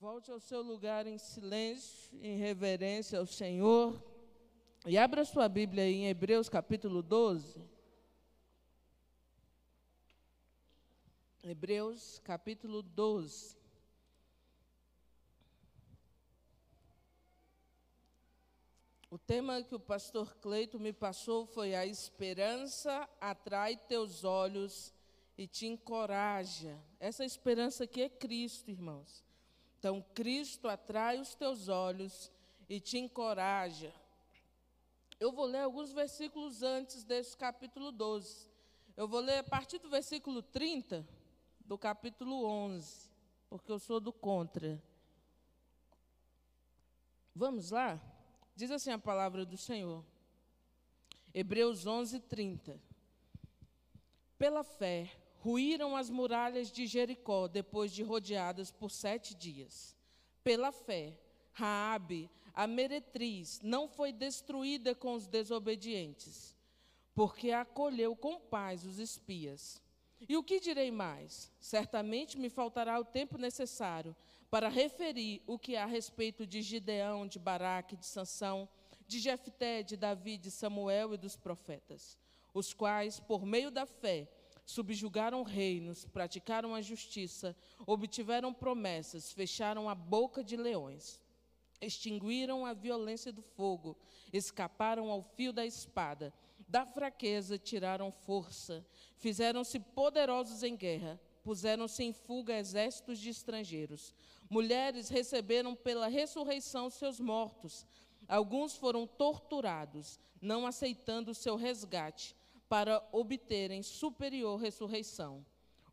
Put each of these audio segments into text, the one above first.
Volte ao seu lugar em silêncio, em reverência ao Senhor. E abra sua Bíblia aí em Hebreus capítulo 12. Hebreus capítulo 12. O tema que o pastor Cleito me passou foi a esperança atrai teus olhos e te encoraja. Essa esperança aqui é Cristo, irmãos. Então, Cristo atrai os teus olhos e te encoraja. Eu vou ler alguns versículos antes desse capítulo 12. Eu vou ler a partir do versículo 30 do capítulo 11, porque eu sou do contra. Vamos lá? Diz assim a palavra do Senhor. Hebreus 11, 30. Pela fé, ruíram as muralhas de Jericó depois de rodeadas por sete dias. Pela fé, Raabe, a meretriz, não foi destruída com os desobedientes, porque acolheu com paz os espias. E o que direi mais? Certamente me faltará o tempo necessário para referir o que há a respeito de Gideão, de Baraque, de Sansão, de Jefté, de Davi, de Samuel e dos profetas, os quais, por meio da fé, subjugaram reinos, praticaram a justiça, obtiveram promessas, fecharam a boca de leões, extinguiram a violência do fogo, escaparam ao fio da espada, da fraqueza tiraram força, fizeram-se poderosos em guerra, puseram-se em fuga exércitos de estrangeiros. Mulheres receberam pela ressurreição seus mortos. Alguns foram torturados, não aceitando o seu resgate, para obterem superior ressurreição.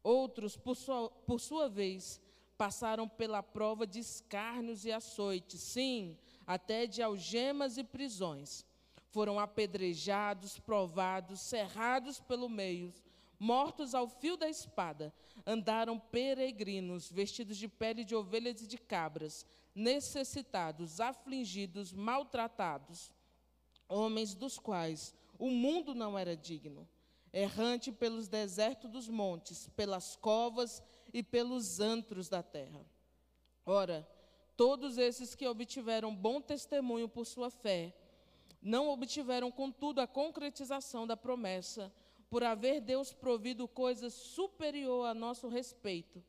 Outros, por sua, por sua vez, passaram pela prova de escárnios e açoites, sim, até de algemas e prisões. Foram apedrejados, provados, cerrados pelo meio, mortos ao fio da espada. Andaram peregrinos, vestidos de pele de ovelhas e de cabras, necessitados, afligidos, maltratados, homens dos quais o mundo não era digno. Errante pelos desertos dos montes, pelas covas e pelos antros da terra. Ora, todos esses que obtiveram bom testemunho por sua fé, não obtiveram, contudo, a concretização da promessa, por haver Deus provido coisa superior a nosso respeito,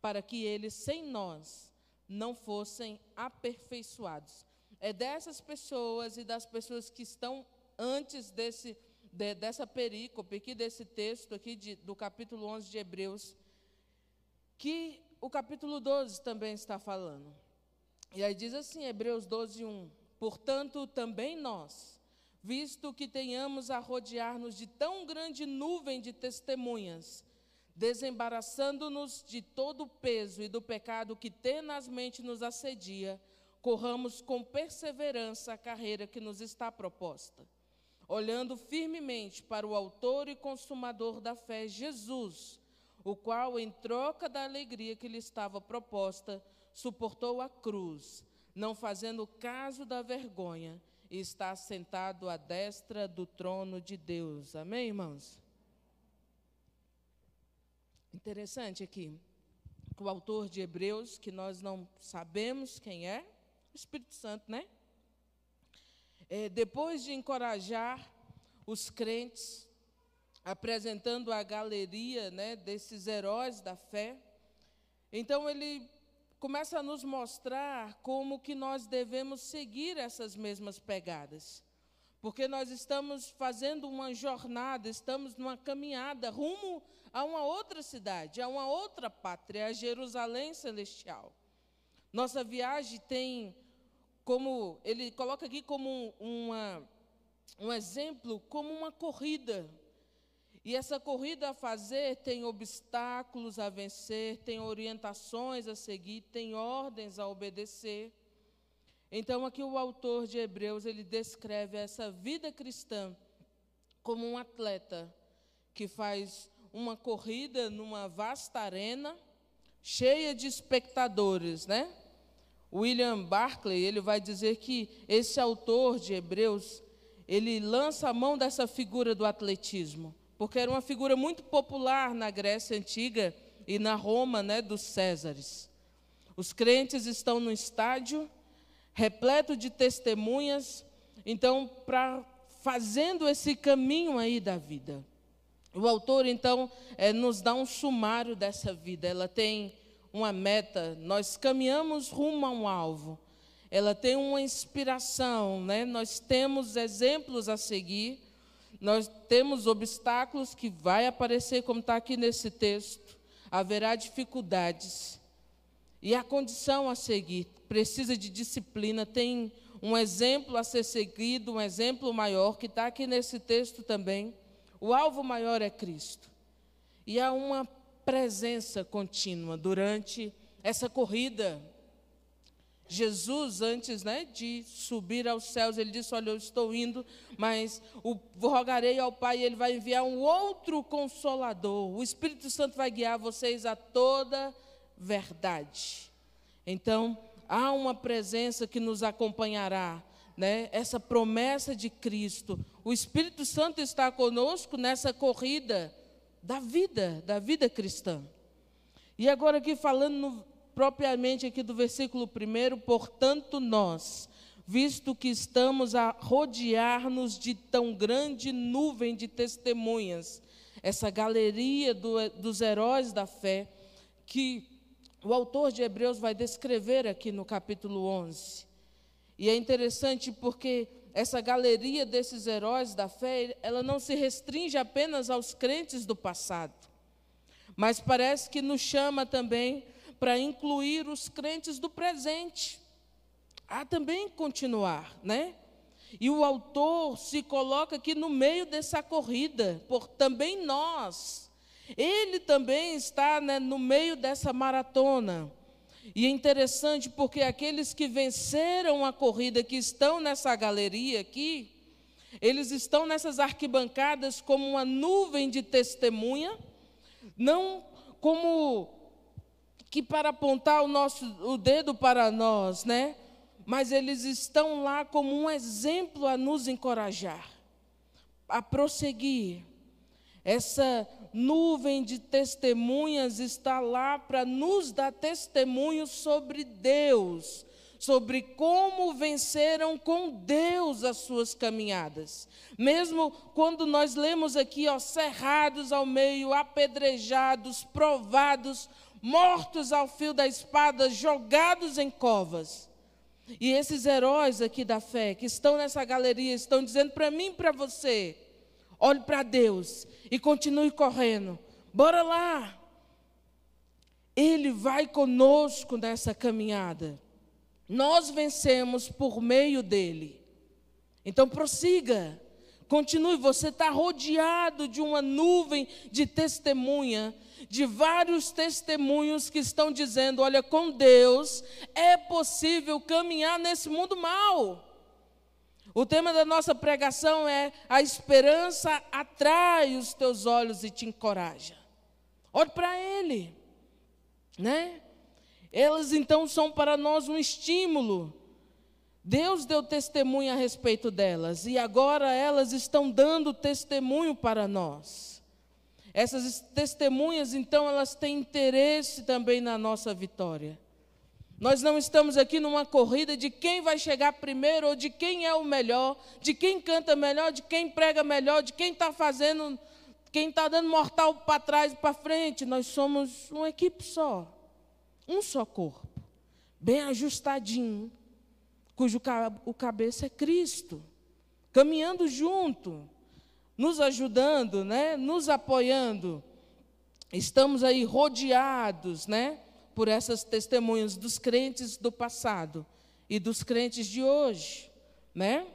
para que eles, sem nós, não fossem aperfeiçoados. É dessas pessoas e das pessoas que estão antes desse, de, dessa perícope aqui, desse texto aqui de, do capítulo 11 de Hebreus, que o capítulo 12 também está falando. E aí diz assim, Hebreus 12, 1. Portanto, também nós, visto que tenhamos a rodear-nos de tão grande nuvem de testemunhas, desembaraçando-nos de todo o peso e do pecado que tenazmente nos assedia, corramos com perseverança a carreira que nos está proposta olhando firmemente para o Autor e Consumador da fé, Jesus, o qual, em troca da alegria que lhe estava proposta, suportou a cruz, não fazendo caso da vergonha, e está sentado à destra do trono de Deus. Amém, irmãos? Interessante aqui, que o autor de Hebreus, que nós não sabemos quem é, o Espírito Santo, né? É, depois de encorajar os crentes, apresentando a galeria né, desses heróis da fé, então ele começa a nos mostrar como que nós devemos seguir essas mesmas pegadas. Porque nós estamos fazendo uma jornada, estamos numa caminhada rumo a uma outra cidade, a uma outra pátria, a Jerusalém celestial. Nossa viagem tem como ele coloca aqui como uma, um exemplo, como uma corrida. E essa corrida a fazer tem obstáculos a vencer, tem orientações a seguir, tem ordens a obedecer. Então aqui o autor de Hebreus, ele descreve essa vida cristã como um atleta que faz uma corrida numa vasta arena, cheia de espectadores, né? William Barclay, ele vai dizer que esse autor de Hebreus, ele lança a mão dessa figura do atletismo, porque era uma figura muito popular na Grécia antiga e na Roma, né, dos Césares. Os crentes estão no estádio repleto de testemunhas, então para fazendo esse caminho aí da vida. O autor então é, nos dá um sumário dessa vida. Ela tem uma meta, nós caminhamos rumo a um alvo. Ela tem uma inspiração, né? Nós temos exemplos a seguir. Nós temos obstáculos que vai aparecer, como está aqui nesse texto. Haverá dificuldades. E a condição a seguir precisa de disciplina, tem um exemplo a ser seguido, um exemplo maior, que está aqui nesse texto também. O alvo maior é Cristo. E há uma presença contínua durante essa corrida. Jesus, antes né, de subir aos céus, ele disse: Olha, eu estou indo, mas o, rogarei ao Pai e ele vai enviar um outro consolador. O Espírito Santo vai guiar vocês a toda verdade. Então, há uma presença que nos acompanhará, né? essa promessa de Cristo. O Espírito Santo está conosco nessa corrida da vida, da vida cristã. E agora aqui falando no, propriamente aqui do versículo 1, portanto nós, visto que estamos a rodear-nos de tão grande nuvem de testemunhas, essa galeria do, dos heróis da fé, que o autor de Hebreus vai descrever aqui no capítulo 11. E é interessante porque essa galeria desses heróis da fé, ela não se restringe apenas aos crentes do passado, mas parece que nos chama também para incluir os crentes do presente. Há também continuar, né? E o autor se coloca aqui no meio dessa corrida, por também nós. Ele também está né, no meio dessa maratona. E é interessante porque aqueles que venceram a corrida, que estão nessa galeria aqui, eles estão nessas arquibancadas como uma nuvem de testemunha, não como que para apontar o nosso o dedo para nós, né? Mas eles estão lá como um exemplo a nos encorajar, a prosseguir. Essa nuvem de testemunhas está lá para nos dar testemunho sobre Deus, sobre como venceram com Deus as suas caminhadas. Mesmo quando nós lemos aqui, ó, cerrados ao meio, apedrejados, provados, mortos ao fio da espada, jogados em covas. E esses heróis aqui da fé, que estão nessa galeria, estão dizendo para mim e para você: olhe para Deus e continue correndo. Bora lá. Ele vai conosco nessa caminhada. Nós vencemos por meio dele. Então prossiga. Continue, você está rodeado de uma nuvem de testemunha, de vários testemunhos que estão dizendo: olha, com Deus é possível caminhar nesse mundo mal. O tema da nossa pregação é: a esperança atrai os teus olhos e te encoraja. Olhe para Ele, né? Elas então são para nós um estímulo. Deus deu testemunho a respeito delas e agora elas estão dando testemunho para nós. Essas testemunhas, então, elas têm interesse também na nossa vitória. Nós não estamos aqui numa corrida de quem vai chegar primeiro, ou de quem é o melhor, de quem canta melhor, de quem prega melhor, de quem está fazendo, quem está dando mortal para trás e para frente. Nós somos uma equipe só, um só corpo, bem ajustadinho, cujo o cabeça é Cristo, caminhando junto, nos ajudando, né? nos apoiando. Estamos aí rodeados, né? Por essas testemunhas dos crentes do passado e dos crentes de hoje, né?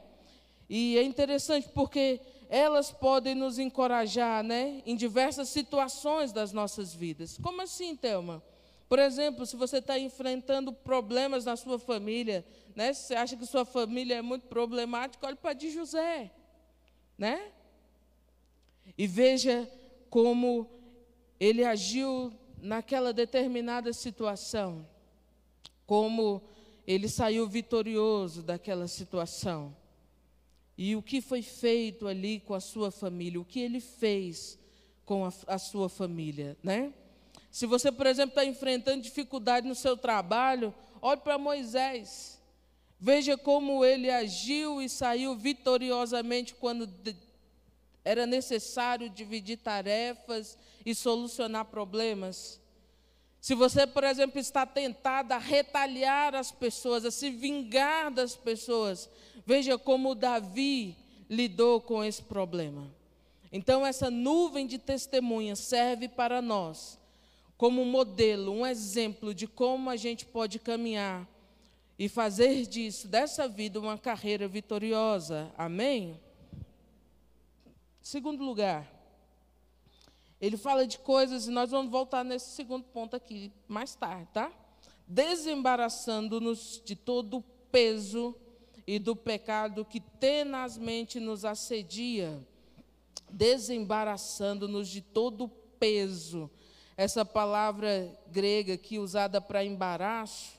E é interessante porque elas podem nos encorajar, né, em diversas situações das nossas vidas. Como assim, Thelma? Por exemplo, se você está enfrentando problemas na sua família, né, se você acha que sua família é muito problemática, olhe para de José, né? E veja como ele agiu naquela determinada situação, como ele saiu vitorioso daquela situação. E o que foi feito ali com a sua família, o que ele fez com a, a sua família, né? Se você, por exemplo, está enfrentando dificuldade no seu trabalho, olhe para Moisés. Veja como ele agiu e saiu vitoriosamente quando era necessário dividir tarefas e solucionar problemas. Se você, por exemplo, está tentado a retaliar as pessoas, a se vingar das pessoas, veja como Davi lidou com esse problema. Então, essa nuvem de testemunhas serve para nós como modelo, um exemplo de como a gente pode caminhar e fazer disso, dessa vida, uma carreira vitoriosa. Amém? Segundo lugar, ele fala de coisas, e nós vamos voltar nesse segundo ponto aqui mais tarde, tá? Desembaraçando-nos de todo o peso e do pecado que tenazmente nos assedia. Desembaraçando-nos de todo o peso. Essa palavra grega aqui usada para embaraço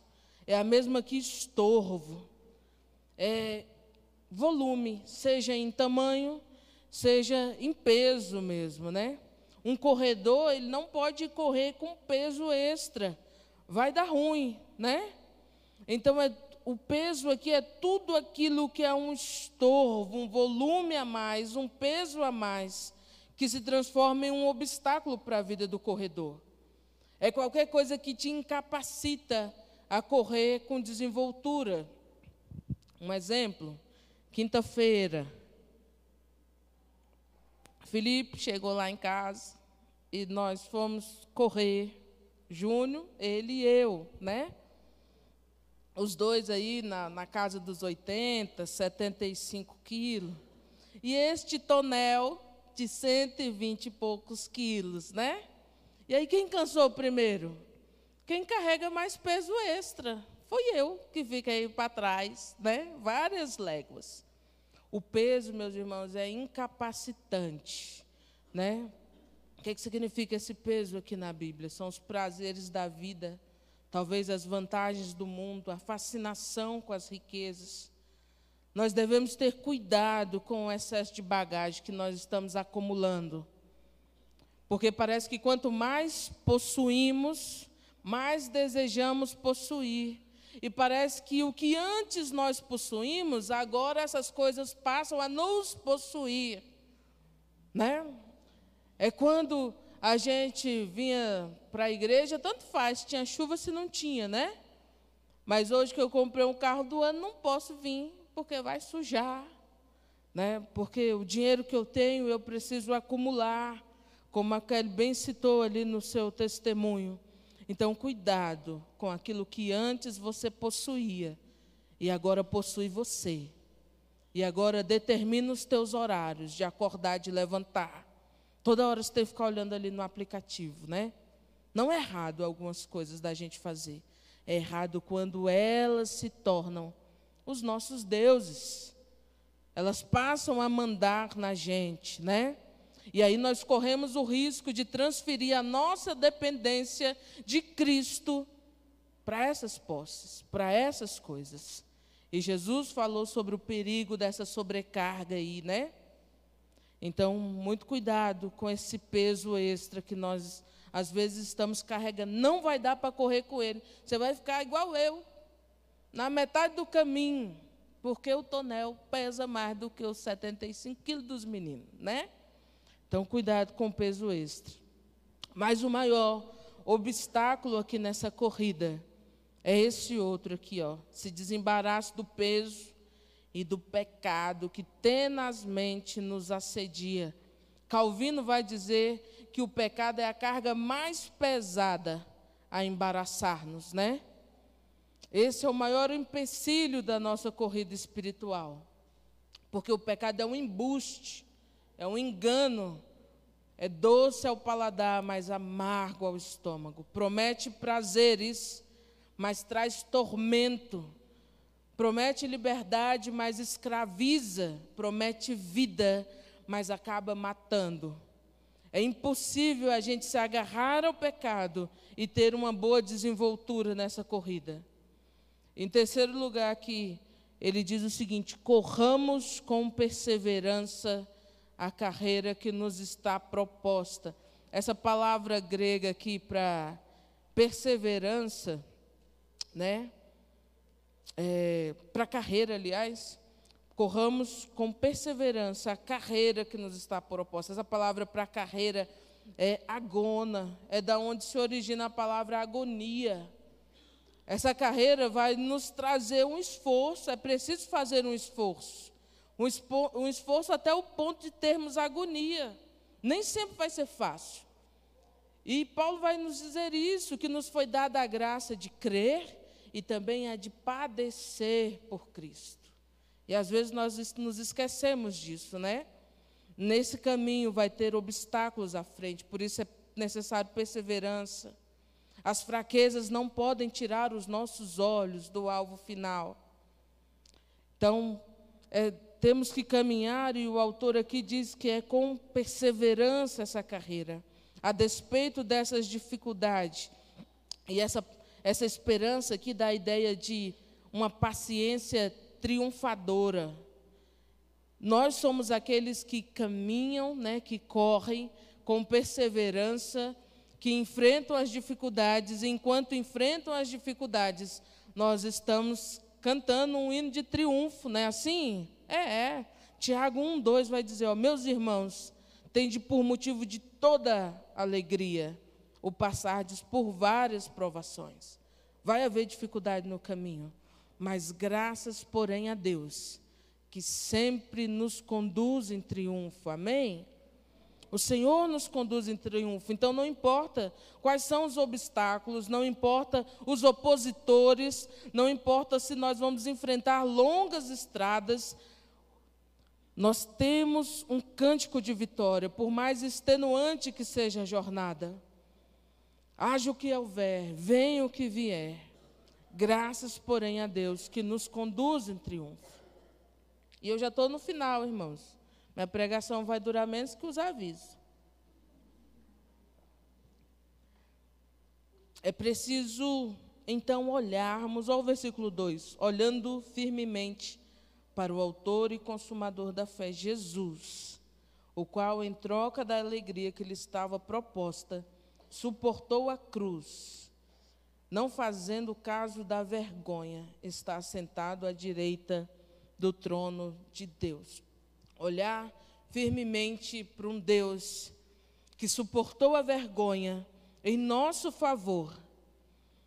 é a mesma que estorvo. É volume, seja em tamanho, seja em peso mesmo, né? Um corredor, ele não pode correr com peso extra. Vai dar ruim, né? Então, é, o peso aqui é tudo aquilo que é um estorvo, um volume a mais, um peso a mais, que se transforma em um obstáculo para a vida do corredor. É qualquer coisa que te incapacita a correr com desenvoltura. Um exemplo, quinta-feira, Felipe chegou lá em casa, e nós fomos correr, Júnior, ele e eu, né? Os dois aí na, na casa dos 80, 75 quilos. E este tonel de 120 e poucos quilos, né? E aí quem cansou primeiro? Quem carrega mais peso extra? Foi eu que fiquei para trás, né? Várias léguas. O peso, meus irmãos, é incapacitante, né? O que, que significa esse peso aqui na Bíblia? São os prazeres da vida, talvez as vantagens do mundo, a fascinação com as riquezas. Nós devemos ter cuidado com o excesso de bagagem que nós estamos acumulando. Porque parece que quanto mais possuímos, mais desejamos possuir. E parece que o que antes nós possuímos, agora essas coisas passam a nos possuir. Né? É quando a gente vinha para a igreja, tanto faz, tinha chuva se não tinha, né? Mas hoje que eu comprei um carro do ano, não posso vir, porque vai sujar. Né? Porque o dinheiro que eu tenho, eu preciso acumular, como a Kelly bem citou ali no seu testemunho. Então, cuidado com aquilo que antes você possuía e agora possui você. E agora determina os teus horários de acordar, de levantar. Toda hora você tem que ficar olhando ali no aplicativo, né? Não é errado algumas coisas da gente fazer. É errado quando elas se tornam os nossos deuses. Elas passam a mandar na gente, né? E aí nós corremos o risco de transferir a nossa dependência de Cristo para essas posses, para essas coisas. E Jesus falou sobre o perigo dessa sobrecarga aí, né? Então, muito cuidado com esse peso extra que nós às vezes estamos carregando. Não vai dar para correr com ele. Você vai ficar igual eu, na metade do caminho, porque o tonel pesa mais do que os 75 quilos dos meninos, né? Então, cuidado com o peso extra. Mas o maior obstáculo aqui nessa corrida é esse outro aqui, ó. Se desembaraça do peso e do pecado que tenazmente nos assedia. Calvino vai dizer que o pecado é a carga mais pesada a embaraçar-nos, né? Esse é o maior empecilho da nossa corrida espiritual. Porque o pecado é um embuste, é um engano, é doce ao paladar, mas amargo ao estômago. Promete prazeres, mas traz tormento. Promete liberdade, mas escraviza. Promete vida, mas acaba matando. É impossível a gente se agarrar ao pecado e ter uma boa desenvoltura nessa corrida. Em terceiro lugar, aqui, ele diz o seguinte: corramos com perseverança a carreira que nos está proposta. essa palavra grega aqui para perseverança, né? É, para carreira, aliás, corramos com perseverança a carreira que nos está proposta. Essa palavra para carreira é agona, é da onde se origina a palavra agonia. Essa carreira vai nos trazer um esforço, é preciso fazer um esforço. Um, esforço até o ponto de termos agonia. Nem sempre vai ser fácil. E Paulo vai nos dizer isso, que nos foi dada a graça de crer e também a de padecer por Cristo. E às vezes nós nos esquecemos disso, né? Nesse caminho vai ter obstáculos à frente, por isso é necessário perseverança. As fraquezas não podem tirar os nossos olhos do alvo final. Então, é, temos que caminhar, e o autor aqui diz que é com perseverança essa carreira, a despeito dessas dificuldades. E essa, essa esperança aqui dá a ideia de uma paciência triunfadora. Nós somos aqueles que caminham, né, que correm com perseverança, que enfrentam as dificuldades, e enquanto enfrentam as dificuldades, nós estamos cantando um hino de triunfo, não é assim? É, é. Tiago 1, 2 vai dizer, ó, meus irmãos, tende por motivo de toda alegria o passardes por várias provações. Vai haver dificuldade no caminho, mas graças, porém, a Deus, que sempre nos conduz em triunfo. Amém? O Senhor nos conduz em triunfo. Então não importa quais são os obstáculos, não importa os opositores, não importa se nós vamos enfrentar longas estradas, nós temos um cântico de vitória, por mais extenuante que seja a jornada. Haja o que houver, venha o que vier. Graças, porém, a Deus que nos conduz em triunfo. E eu já estou no final, irmãos. Minha pregação vai durar menos que os avisos. É preciso, então, olharmos, ao versículo 2, olhando firmemente para o autor e consumador da fé, Jesus, o qual, em troca da alegria que lhe estava proposta, suportou a cruz, não fazendo caso da vergonha, está sentado à direita do trono de Deus. Olhar firmemente para um Deus que suportou a vergonha em nosso favor,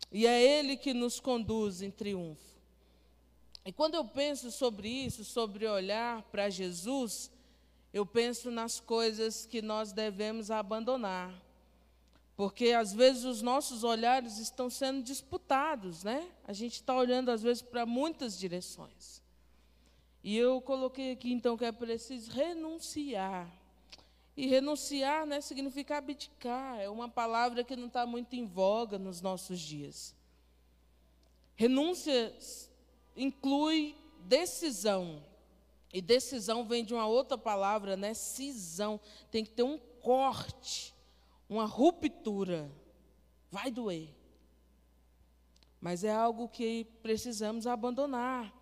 e é Ele que nos conduz em triunfo. E quando eu penso sobre isso, sobre olhar para Jesus, eu penso nas coisas que nós devemos abandonar. Porque às vezes os nossos olhares estão sendo disputados, né? A gente está olhando às vezes para muitas direções. E eu coloquei aqui então que é preciso renunciar. E renunciar né, significa abdicar, é uma palavra que não está muito em voga nos nossos dias. Renúncia inclui decisão. E decisão vem de uma outra palavra, né? Cisão. Tem que ter um corte, uma ruptura. Vai doer. Mas é algo que precisamos abandonar.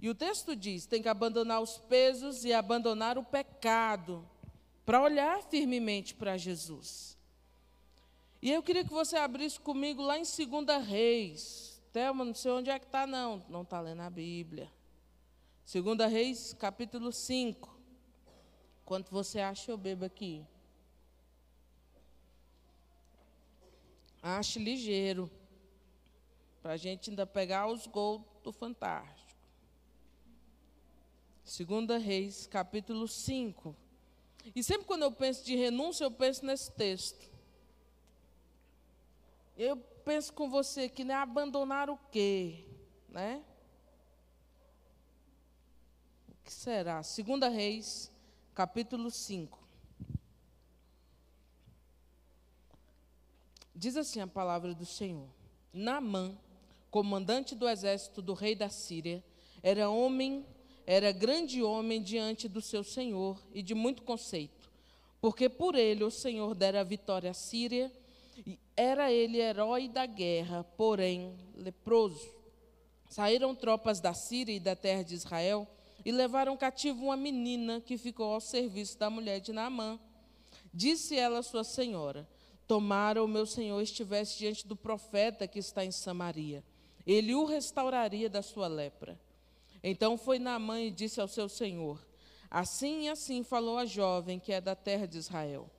E o texto diz: tem que abandonar os pesos e abandonar o pecado, para olhar firmemente para Jesus. E eu queria que você abrisse comigo lá em 2 Reis, Thelma, não sei onde é que está, não. Não está lendo a Bíblia. Segunda Reis, capítulo 5. Quanto você acha eu bebo aqui? Ache ligeiro. Para a gente ainda pegar os gols do Fantástico. Segunda Reis, capítulo 5. E sempre quando eu penso de renúncia, eu penso nesse texto. Eu penso com você que né, abandonar o quê? Né? O que será? Segunda Reis, capítulo 5. Diz assim a palavra do Senhor. Naamã, comandante do exército do rei da Síria, era homem, era grande homem diante do seu senhor e de muito conceito, porque por ele o Senhor dera a vitória à Síria era ele herói da guerra, porém leproso. Saíram tropas da Síria e da terra de Israel e levaram cativo uma menina que ficou ao serviço da mulher de Naamã. Disse ela à sua senhora: Tomara o meu senhor estivesse diante do profeta que está em Samaria. Ele o restauraria da sua lepra. Então foi Naamã e disse ao seu senhor: Assim e assim falou a jovem que é da terra de Israel.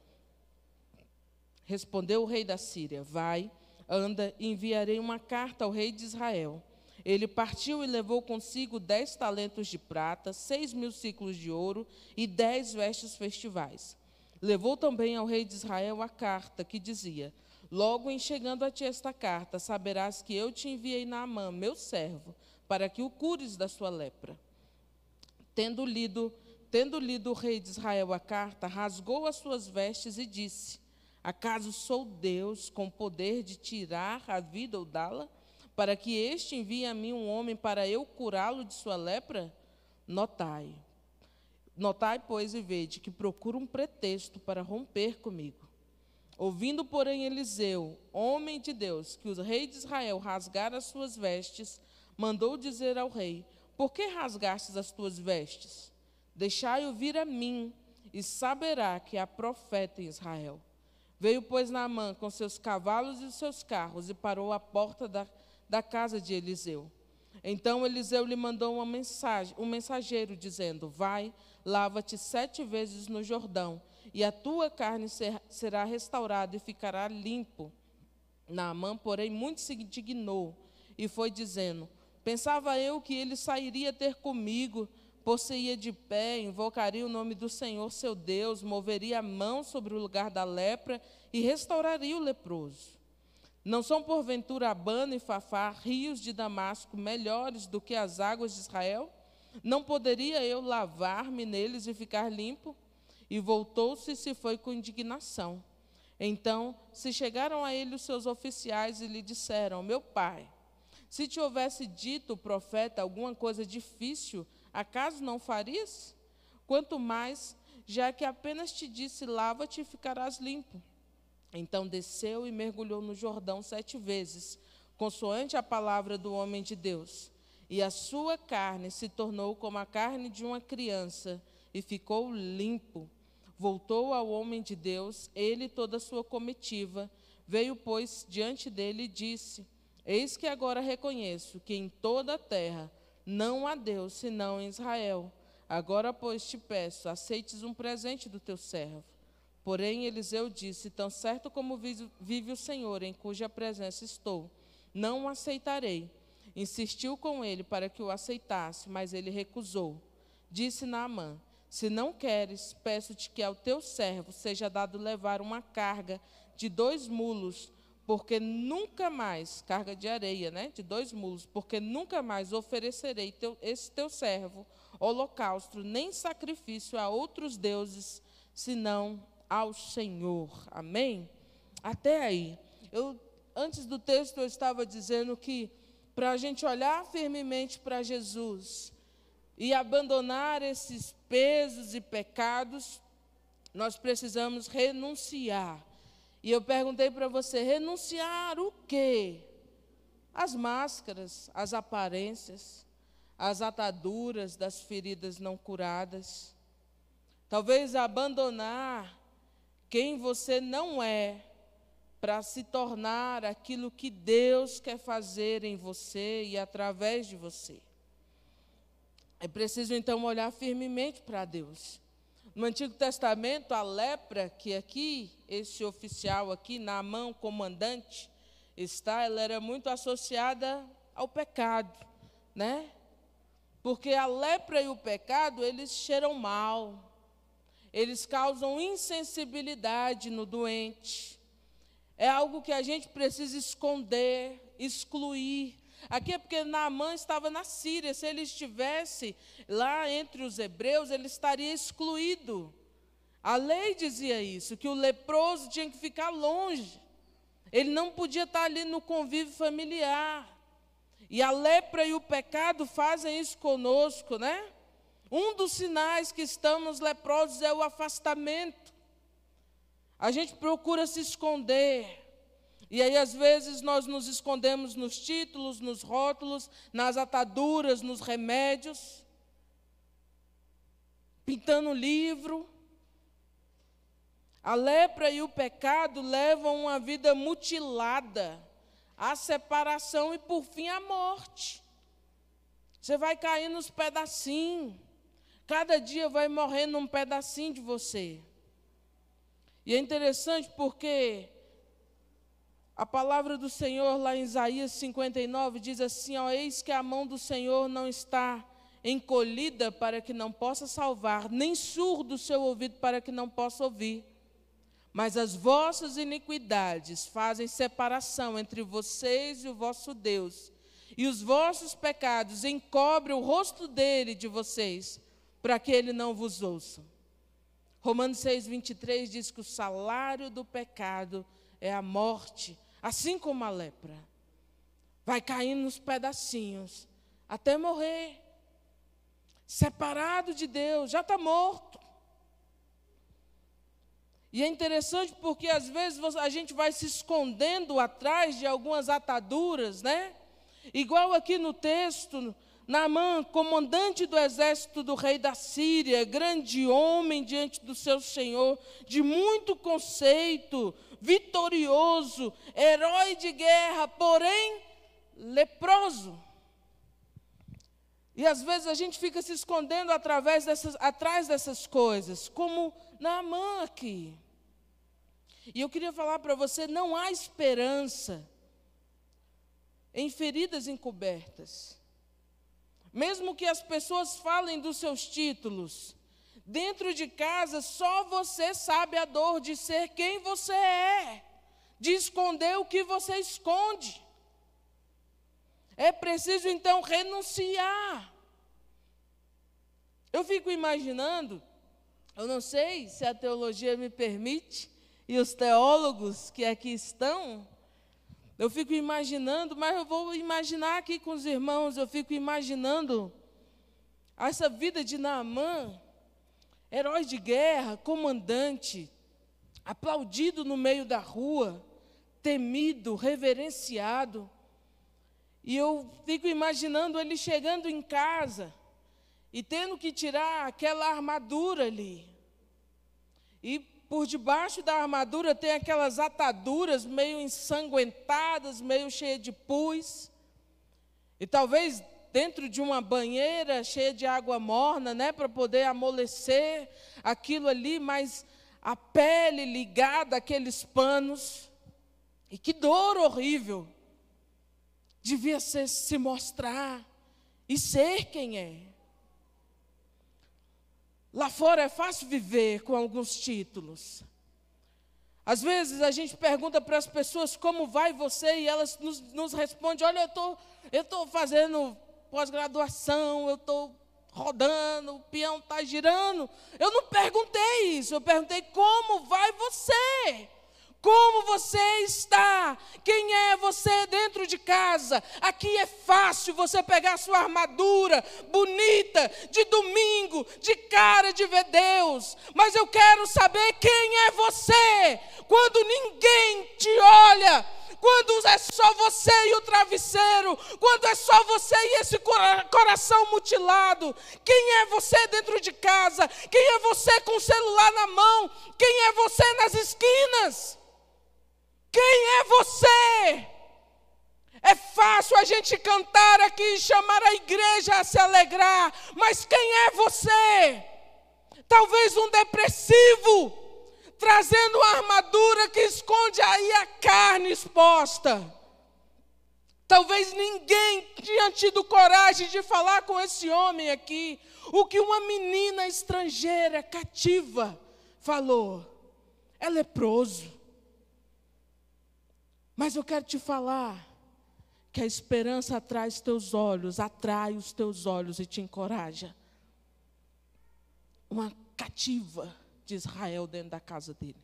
Respondeu o rei da Síria: Vai, anda, enviarei uma carta ao rei de Israel. Ele partiu e levou consigo dez talentos de prata, seis mil ciclos de ouro e dez vestes festivais. Levou também ao rei de Israel a carta que dizia: Logo em chegando a ti esta carta, saberás que eu te enviei Naamã, meu servo, para que o cures da sua lepra. Tendo lido, tendo lido o rei de Israel a carta, rasgou as suas vestes e disse: Acaso sou Deus com poder de tirar a vida ou dá-la? Para que este envie a mim um homem para eu curá-lo de sua lepra? Notai, Notai, pois, e vede que procura um pretexto para romper comigo. Ouvindo, porém, Eliseu, homem de Deus, que o rei de Israel rasgara as suas vestes, mandou dizer ao rei: Por que rasgastes as tuas vestes? Deixai-o vir a mim, e saberá que há profeta em Israel. Veio, pois, Naamã com seus cavalos e seus carros e parou à porta da, da casa de Eliseu. Então Eliseu lhe mandou uma mensagem, um mensageiro, dizendo: Vai, lava-te sete vezes no Jordão, e a tua carne ser, será restaurada e ficará limpo. Naamã, porém, muito se indignou e foi dizendo: Pensava eu que ele sairia ter comigo, possuía de pé, invocaria o nome do Senhor seu Deus, moveria a mão sobre o lugar da lepra e restauraria o leproso. Não são porventura Abana e Fafá, rios de Damasco, melhores do que as águas de Israel? Não poderia eu lavar-me neles e ficar limpo? E voltou-se e se foi com indignação. Então se chegaram a ele os seus oficiais e lhe disseram: Meu pai, se te houvesse dito o profeta alguma coisa difícil, acaso não farias? Quanto mais, já que apenas te disse: Lava-te e ficarás limpo. Então desceu e mergulhou no Jordão sete vezes, consoante a palavra do homem de Deus e a sua carne se tornou como a carne de uma criança, e ficou limpo. Voltou ao homem de Deus, ele e toda a sua comitiva. Veio, pois, diante dele e disse: Eis que agora reconheço que em toda a terra não há Deus senão em Israel. Agora, pois, te peço, aceites um presente do teu servo. Porém, Eliseu disse: Tão certo como vive o Senhor, em cuja presença estou, não o aceitarei. Insistiu com ele para que o aceitasse, mas ele recusou. Disse Naamã: Se não queres, peço-te que ao teu servo seja dado levar uma carga de dois mulos, porque nunca mais, carga de areia, né? De dois mulos, porque nunca mais oferecerei teu, esse teu servo holocausto, nem sacrifício a outros deuses, senão ao Senhor. Amém? Até aí. Eu, antes do texto, eu estava dizendo que para a gente olhar firmemente para Jesus e abandonar esses pesos e pecados, nós precisamos renunciar. E eu perguntei para você: renunciar o quê? As máscaras, as aparências, as ataduras das feridas não curadas. Talvez abandonar quem você não é para se tornar aquilo que Deus quer fazer em você e através de você. É preciso então olhar firmemente para Deus. No Antigo Testamento, a lepra, que aqui, esse oficial aqui, na mão comandante, está, ela era muito associada ao pecado, né? Porque a lepra e o pecado, eles cheiram mal, eles causam insensibilidade no doente é algo que a gente precisa esconder, excluir. Aqui é porque Naamã estava na Síria. Se ele estivesse lá entre os hebreus, ele estaria excluído. A lei dizia isso, que o leproso tinha que ficar longe. Ele não podia estar ali no convívio familiar. E a lepra e o pecado fazem isso conosco, né? Um dos sinais que estamos leprosos é o afastamento. A gente procura se esconder. E aí, às vezes, nós nos escondemos nos títulos, nos rótulos, nas ataduras, nos remédios, pintando livro. A lepra e o pecado levam uma vida mutilada, a separação e, por fim, a morte. Você vai cair nos pedacinhos. Cada dia vai morrendo um pedacinho de você. E é interessante porque a palavra do Senhor lá em Isaías 59 diz assim: ó, eis que a mão do Senhor não está encolhida para que não possa salvar, nem surdo o seu ouvido para que não possa ouvir. Mas as vossas iniquidades fazem separação entre vocês e o vosso Deus, e os vossos pecados encobrem o rosto dele de vocês, para que ele não vos ouça. Romanos 6, 23 diz que o salário do pecado é a morte, assim como a lepra. Vai caindo nos pedacinhos até morrer. Separado de Deus, já está morto. E é interessante porque às vezes a gente vai se escondendo atrás de algumas ataduras, né? Igual aqui no texto, Naamã, comandante do exército do rei da Síria, grande homem diante do seu senhor, de muito conceito, vitorioso, herói de guerra, porém leproso. E às vezes a gente fica se escondendo através dessas, atrás dessas coisas, como Naamã aqui. E eu queria falar para você: não há esperança em feridas encobertas. Mesmo que as pessoas falem dos seus títulos, dentro de casa só você sabe a dor de ser quem você é, de esconder o que você esconde. É preciso então renunciar. Eu fico imaginando, eu não sei se a teologia me permite, e os teólogos que aqui estão, eu fico imaginando, mas eu vou imaginar aqui com os irmãos, eu fico imaginando essa vida de Naamã, herói de guerra, comandante, aplaudido no meio da rua, temido, reverenciado. E eu fico imaginando ele chegando em casa e tendo que tirar aquela armadura ali. E por debaixo da armadura tem aquelas ataduras meio ensanguentadas, meio cheias de pus. E talvez dentro de uma banheira cheia de água morna, né, para poder amolecer aquilo ali, mas a pele ligada àqueles panos. E que dor horrível. Devia ser se mostrar e ser quem é. Lá fora é fácil viver com alguns títulos. Às vezes a gente pergunta para as pessoas como vai você e elas nos, nos respondem: Olha, eu tô, estou fazendo pós-graduação, eu estou rodando, o peão está girando. Eu não perguntei isso, eu perguntei como vai você. Como você está? Quem é você dentro de casa? Aqui é fácil você pegar sua armadura bonita de domingo, de cara de ver Deus. Mas eu quero saber quem é você quando ninguém te olha quando é só você e o travesseiro, quando é só você e esse coração mutilado. Quem é você dentro de casa? Quem é você com o celular na mão? Quem é você nas esquinas? Quem é você? É fácil a gente cantar aqui e chamar a igreja a se alegrar, mas quem é você? Talvez um depressivo, trazendo uma armadura que esconde aí a carne exposta. Talvez ninguém tinha tido coragem de falar com esse homem aqui o que uma menina estrangeira cativa falou. É leproso. Mas eu quero te falar que a esperança atrai os teus olhos, atrai os teus olhos e te encoraja. Uma cativa de Israel dentro da casa dele.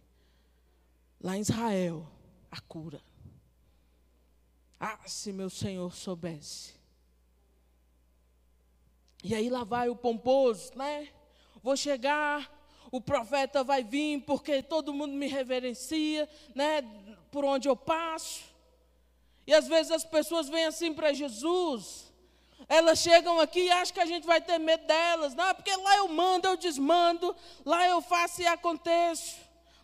Lá em Israel, a cura. Ah, se meu Senhor soubesse. E aí lá vai o pomposo, né? Vou chegar, o profeta vai vir porque todo mundo me reverencia, né? Por onde eu passo. E às vezes as pessoas vêm assim para Jesus, elas chegam aqui e acham que a gente vai ter medo delas. Não, é porque lá eu mando, eu desmando, lá eu faço e aconteço.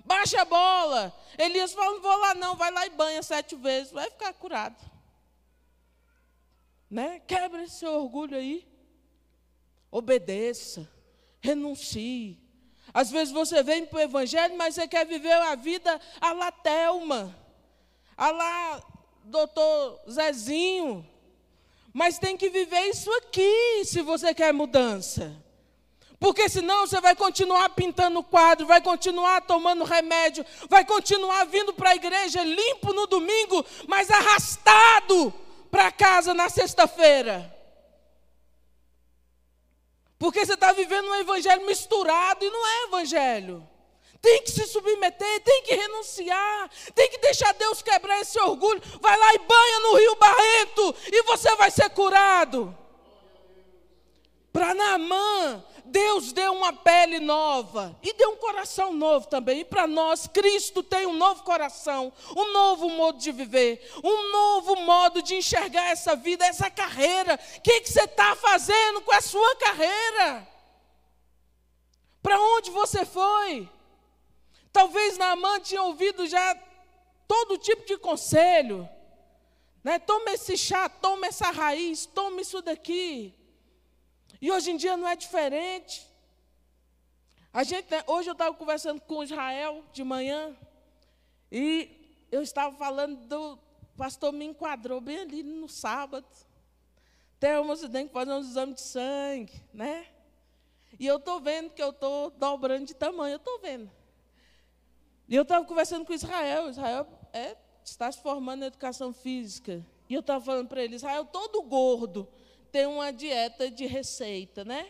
Baixa a bola. Elias falou: não vou lá, não, vai lá e banha sete vezes, vai ficar curado. Né? Quebra esse orgulho aí. Obedeça. Renuncie. Às vezes você vem para o Evangelho, mas você quer viver a vida a la Thelma, a la doutor Zezinho. Mas tem que viver isso aqui, se você quer mudança. Porque senão você vai continuar pintando quadro, vai continuar tomando remédio, vai continuar vindo para a igreja limpo no domingo, mas arrastado para casa na sexta-feira. Porque você está vivendo um evangelho misturado e não é evangelho. Tem que se submeter, tem que renunciar, tem que deixar Deus quebrar esse orgulho. Vai lá e banha no Rio Barreto e você vai ser curado. Para Naamã, Deus deu uma pele nova e deu um coração novo também. E para nós, Cristo tem um novo coração, um novo modo de viver, um novo modo de enxergar essa vida, essa carreira. O que, que você está fazendo com a sua carreira? Para onde você foi? Talvez Naamã tinha ouvido já todo tipo de conselho. Né? Toma esse chá, toma essa raiz, toma isso daqui. E hoje em dia não é diferente. A gente, né, hoje eu estava conversando com Israel de manhã, e eu estava falando do. O pastor me enquadrou bem ali no sábado. Tem você tem que fazer uns exames de sangue, né? E eu estou vendo que eu estou dobrando de tamanho, eu estou vendo. E eu estava conversando com Israel. Israel é, está se formando em educação física. E eu estava falando para ele, Israel, todo gordo tem uma dieta de receita, né?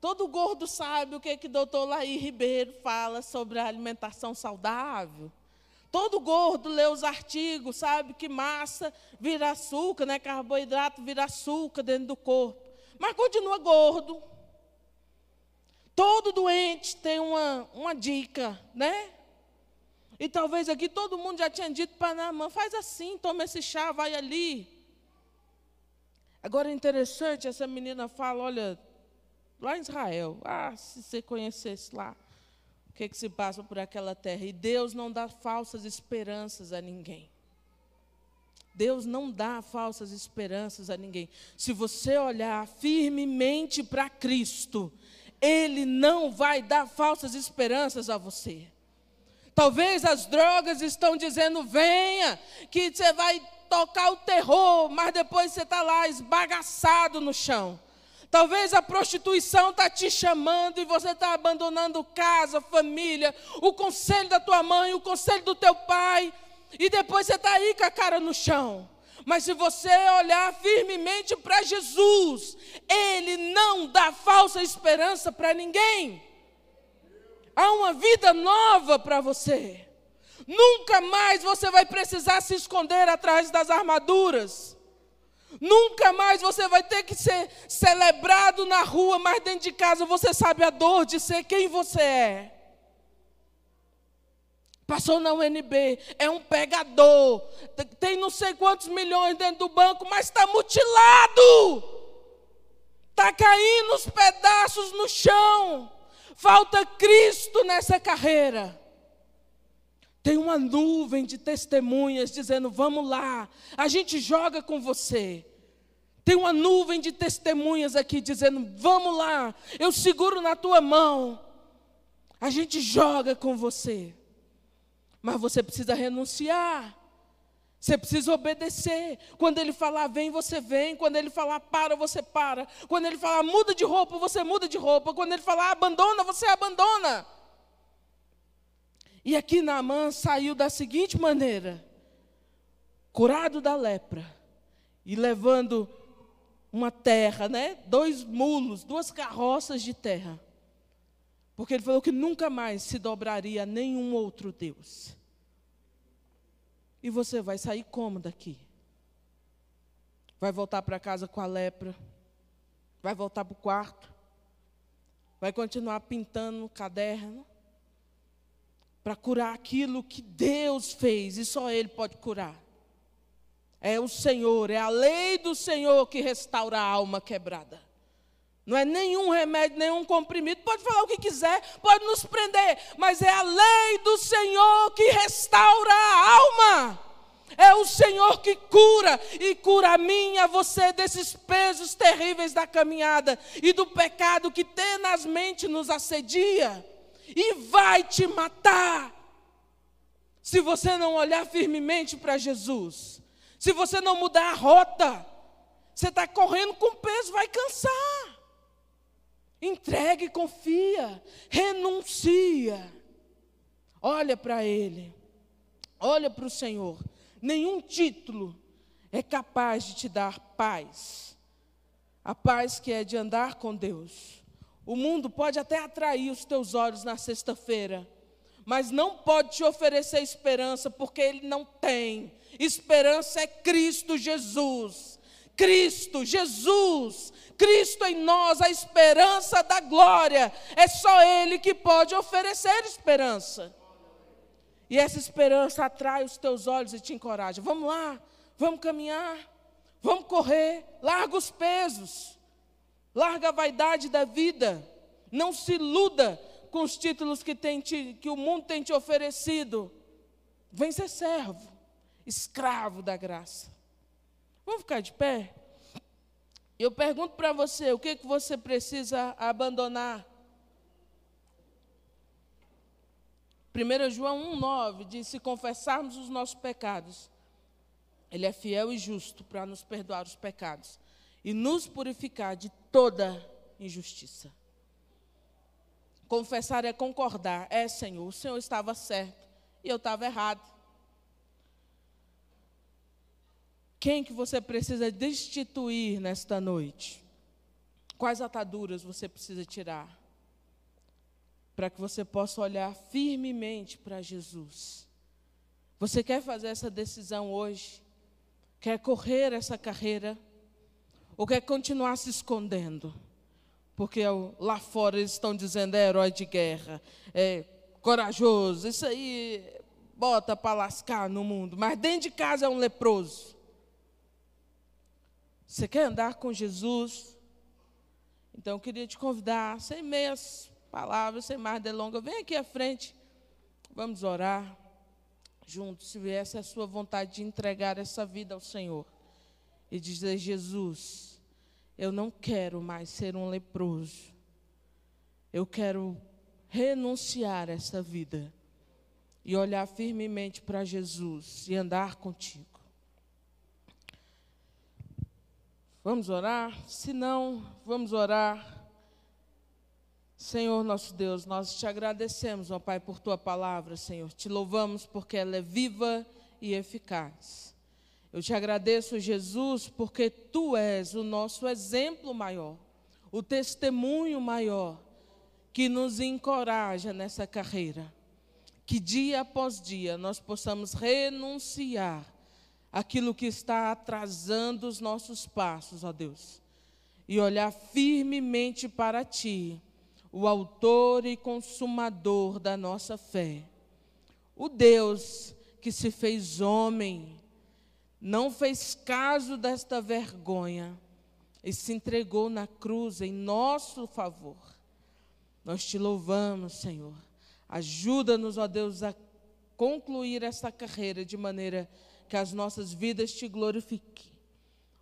Todo gordo sabe o que que doutor Laí Ribeiro fala sobre a alimentação saudável. Todo gordo lê os artigos, sabe que massa vira açúcar, né? Carboidrato vira açúcar dentro do corpo. Mas continua gordo. Todo doente tem uma, uma dica, né? E talvez aqui todo mundo já tinha dito para Naamã, faz assim, toma esse chá, vai ali. Agora é interessante, essa menina fala, olha, lá em Israel, ah, se você conhecesse lá, o que, que se passa por aquela terra. E Deus não dá falsas esperanças a ninguém. Deus não dá falsas esperanças a ninguém. Se você olhar firmemente para Cristo, Ele não vai dar falsas esperanças a você. Talvez as drogas estão dizendo: venha, que você vai tocar o terror, mas depois você está lá esbagaçado no chão. Talvez a prostituição está te chamando e você está abandonando casa, família, o conselho da tua mãe, o conselho do teu pai, e depois você está aí com a cara no chão. Mas se você olhar firmemente para Jesus, Ele não dá falsa esperança para ninguém. Há uma vida nova para você. Nunca mais você vai precisar se esconder atrás das armaduras. Nunca mais você vai ter que ser celebrado na rua, mas dentro de casa você sabe a dor de ser quem você é. Passou na UNB, é um pegador, tem não sei quantos milhões dentro do banco, mas está mutilado, está caindo os pedaços no chão. Falta Cristo nessa carreira. Tem uma nuvem de testemunhas dizendo: vamos lá, a gente joga com você. Tem uma nuvem de testemunhas aqui dizendo: vamos lá, eu seguro na tua mão. A gente joga com você. Mas você precisa renunciar. Você precisa obedecer. Quando ele falar vem, você vem. Quando ele falar para, você para. Quando ele falar muda de roupa, você muda de roupa. Quando ele falar abandona, você abandona. E aqui Naamã saiu da seguinte maneira: curado da lepra e levando uma terra, né? Dois mulos, duas carroças de terra. Porque ele falou que nunca mais se dobraria a nenhum outro Deus. E você vai sair como daqui? Vai voltar para casa com a lepra? Vai voltar para o quarto? Vai continuar pintando no caderno? Para curar aquilo que Deus fez e só Ele pode curar. É o Senhor, é a lei do Senhor que restaura a alma quebrada. Não é nenhum remédio, nenhum comprimido. Pode falar o que quiser, pode nos prender, mas é a lei do Senhor que restaura a alma. É o Senhor que cura e cura a mim e a você desses pesos terríveis da caminhada e do pecado que tenazmente nos assedia e vai te matar. Se você não olhar firmemente para Jesus, se você não mudar a rota, você está correndo com peso, vai cansar. Entregue, confia, renuncia. Olha para Ele, olha para o Senhor. Nenhum título é capaz de te dar paz. A paz que é de andar com Deus. O mundo pode até atrair os teus olhos na sexta-feira, mas não pode te oferecer esperança, porque ele não tem. Esperança é Cristo Jesus. Cristo, Jesus, Cristo em nós, a esperança da glória. É só Ele que pode oferecer esperança. E essa esperança atrai os teus olhos e te encoraja. Vamos lá, vamos caminhar, vamos correr, larga os pesos, larga a vaidade da vida. Não se iluda com os títulos que, tem te, que o mundo tem te oferecido. Vem ser servo, escravo da graça. Vamos ficar de pé? Eu pergunto para você, o que, que você precisa abandonar? 1 João 1,9 diz: Se confessarmos os nossos pecados, Ele é fiel e justo para nos perdoar os pecados e nos purificar de toda injustiça. Confessar é concordar, é Senhor, o Senhor estava certo e eu estava errado. Quem que você precisa destituir nesta noite? Quais ataduras você precisa tirar? Para que você possa olhar firmemente para Jesus. Você quer fazer essa decisão hoje? Quer correr essa carreira? Ou quer continuar se escondendo? Porque lá fora eles estão dizendo é herói de guerra, é corajoso, isso aí bota para lascar no mundo, mas dentro de casa é um leproso. Você quer andar com Jesus? Então eu queria te convidar, sem meias palavras, sem mais delongas, vem aqui à frente, vamos orar juntos, se é a sua vontade de entregar essa vida ao Senhor e dizer: Jesus, eu não quero mais ser um leproso, eu quero renunciar a essa vida e olhar firmemente para Jesus e andar contigo. Vamos orar? Se não, vamos orar. Senhor nosso Deus, nós te agradecemos, ó Pai, por tua palavra, Senhor. Te louvamos porque ela é viva e eficaz. Eu te agradeço, Jesus, porque tu és o nosso exemplo maior, o testemunho maior que nos encoraja nessa carreira. Que dia após dia nós possamos renunciar aquilo que está atrasando os nossos passos, ó Deus, e olhar firmemente para Ti, o Autor e Consumador da nossa fé. O Deus que se fez homem, não fez caso desta vergonha e se entregou na cruz em nosso favor. Nós te louvamos, Senhor. Ajuda-nos, ó Deus, a concluir essa carreira de maneira que as nossas vidas te glorifiquem.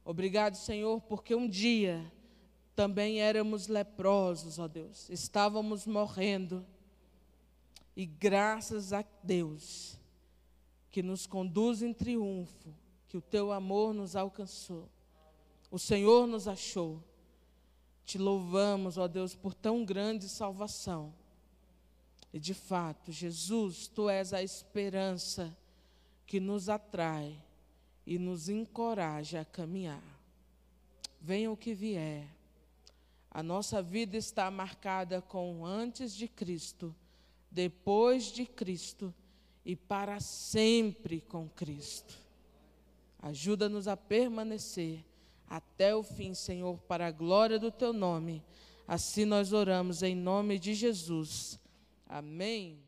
Obrigado, Senhor, porque um dia também éramos leprosos, ó Deus, estávamos morrendo. E graças a Deus, que nos conduz em triunfo, que o teu amor nos alcançou, o Senhor nos achou. Te louvamos, ó Deus, por tão grande salvação. E de fato, Jesus, tu és a esperança que nos atrai e nos encoraja a caminhar. Venha o que vier. A nossa vida está marcada com antes de Cristo, depois de Cristo e para sempre com Cristo. Ajuda-nos a permanecer até o fim, Senhor, para a glória do teu nome. Assim nós oramos em nome de Jesus. Amém.